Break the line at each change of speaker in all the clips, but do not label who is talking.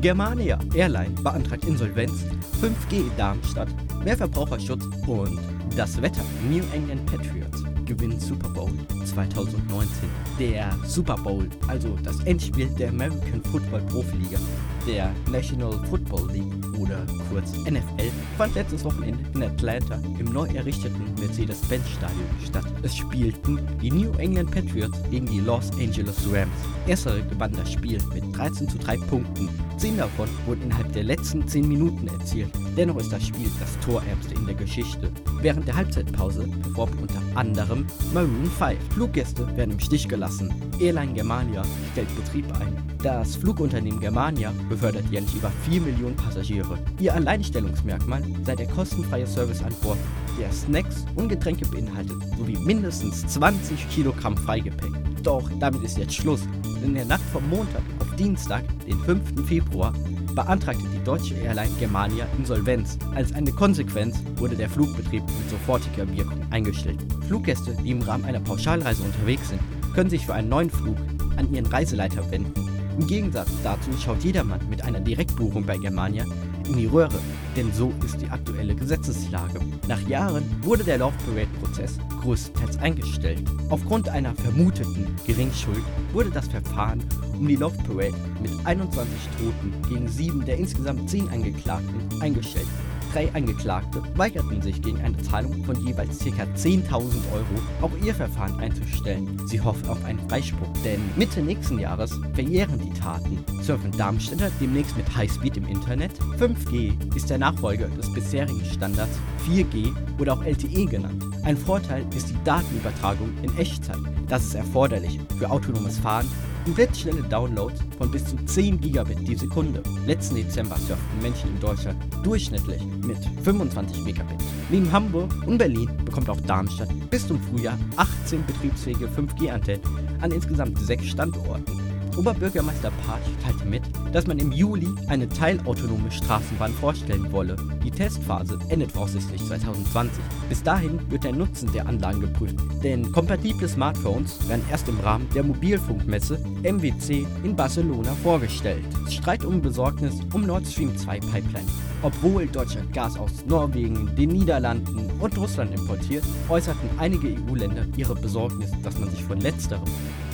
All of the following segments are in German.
Germania Airline beantragt Insolvenz, 5G Darmstadt, mehr Verbraucherschutz und das Wetter. New England Patriots gewinnen Super Bowl 2019. Der Super Bowl, also das Endspiel der American Football Profiliga, der National Football League oder kurz NFL, fand letztes Wochenende in Atlanta im neu errichteten Mercedes-Benz-Stadion statt. Es spielten die New England Patriots gegen die Los Angeles Rams. Erstere gewann das Spiel mit 13 zu 3 Punkten. Zehn davon wurden innerhalb der letzten 10 Minuten erzielt. Dennoch ist das Spiel das torärmste in der Geschichte. Während der Halbzeitpause performt unter anderem Maroon 5. Fluggäste werden im Stich gelassen. Airline Germania stellt Betrieb ein. Das Flugunternehmen Germania befördert jährlich über 4 Millionen Passagiere. Ihr Alleinstellungsmerkmal sei der kostenfreie Service an Bord, der Snacks und Getränke beinhaltet, sowie mindestens 20 Kilogramm Freigepäck. Doch damit ist jetzt Schluss. In der Nacht vom Montag auf Dienstag, den 5. Februar, beantragte die deutsche Airline Germania Insolvenz. Als eine Konsequenz wurde der Flugbetrieb mit sofortiger Wirkung eingestellt. Fluggäste, die im Rahmen einer Pauschalreise unterwegs sind, können sich für einen neuen Flug an ihren Reiseleiter wenden. Im Gegensatz dazu schaut jedermann mit einer Direktbuchung bei Germania in die Röhre, denn so ist die aktuelle Gesetzeslage. Nach Jahren wurde der Love Parade-Prozess größtenteils eingestellt. Aufgrund einer vermuteten Geringschuld wurde das Verfahren um die Love Parade mit 21 Toten gegen sieben der insgesamt zehn Angeklagten eingestellt. Drei Angeklagte weigerten sich gegen eine Zahlung von jeweils ca. 10.000 Euro auch ihr Verfahren einzustellen. Sie hoffen auf einen Freispruch, denn Mitte nächsten Jahres verjähren die Taten. Surfen Darmstädter demnächst mit Highspeed im Internet? 5G ist der Nachfolger des bisherigen Standards 4G oder auch LTE genannt. Ein Vorteil ist die Datenübertragung in Echtzeit. Das ist erforderlich für autonomes Fahren und blitzschnelle Downloads von bis zu 10 Gigabit die Sekunde. Letzten Dezember surften Menschen in Deutschland durchschnittlich mit 25 Megabit. Neben Hamburg und Berlin bekommt auch Darmstadt bis zum Frühjahr 18 betriebsfähige 5G-Antennen an insgesamt sechs Standorten. Oberbürgermeister Patsch teilte mit, dass man im Juli eine teilautonome Straßenbahn vorstellen wolle. Die Testphase endet voraussichtlich 2020. Bis dahin wird der Nutzen der Anlagen geprüft, denn kompatible Smartphones werden erst im Rahmen der Mobilfunkmesse MWC in Barcelona vorgestellt. Streit um Besorgnis um Nord Stream 2 Pipeline. Obwohl Deutschland Gas aus Norwegen, den Niederlanden und Russland importiert, äußerten einige EU-Länder ihre Besorgnis, dass man sich von letzterem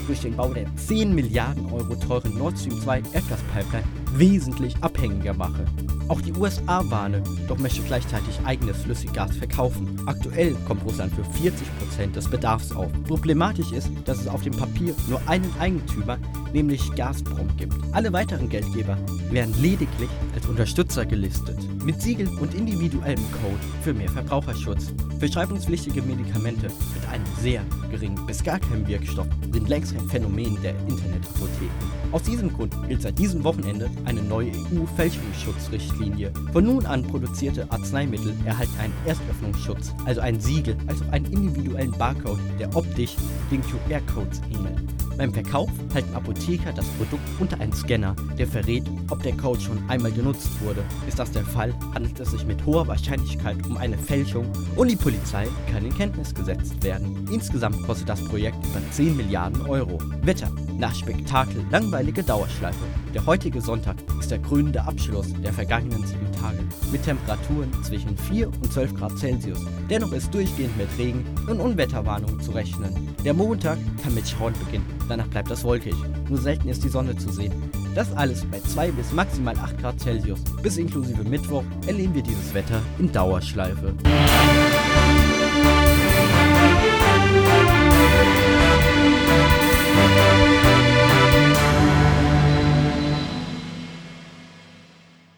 durch den Bau der 10 Milliarden Euro teuren Nord Stream 2 Erdgaspipeline wesentlich abhängiger mache. Auch die USA warne, doch möchte gleichzeitig eigenes Flüssiggas verkaufen. Aktuell kommt Russland für 40% des Bedarfs auf. Problematisch ist, dass es auf dem Papier nur einen Eigentümer, nämlich Gazprom, gibt. Alle weiteren Geldgeber werden lediglich als Unterstützer gelistet, mit Siegel und individuellem Code für mehr Verbraucherschutz. Verschreibungspflichtige Medikamente mit einem sehr geringen bis gar keinem Wirkstoff sind längst ein Phänomen der Internetapotheken. Aus diesem Grund gilt seit diesem Wochenende eine neue EU-Fälschungsschutzrichtlinie. Von nun an produzierte Arzneimittel erhalten einen Erstöffnungsschutz, also ein Siegel, als auch einen individuellen Barcode, der optisch den QR-Codes ähnelt. Beim Verkauf halten Apotheker das Produkt unter einen Scanner, der verrät, ob der Code schon einmal genutzt wurde. Ist das der Fall, handelt es sich mit hoher Wahrscheinlichkeit um eine Fälschung und die Polizei kann in Kenntnis gesetzt werden. Insgesamt kostet das Projekt über 10 Milliarden Euro. Wetter nach Spektakel, langweilige Dauerschleife. Der heutige Sonntag ist der krönende Abschluss der vergangenen sieben Tage mit Temperaturen zwischen 4 und 12 Grad Celsius. Dennoch ist durchgehend mit Regen und Unwetterwarnungen zu rechnen. Der Montag kann mit Schauern beginnen, danach bleibt es wolkig. Nur selten ist die Sonne zu sehen. Das alles bei 2 bis maximal 8 Grad Celsius. Bis inklusive Mittwoch erleben wir dieses Wetter in Dauerschleife.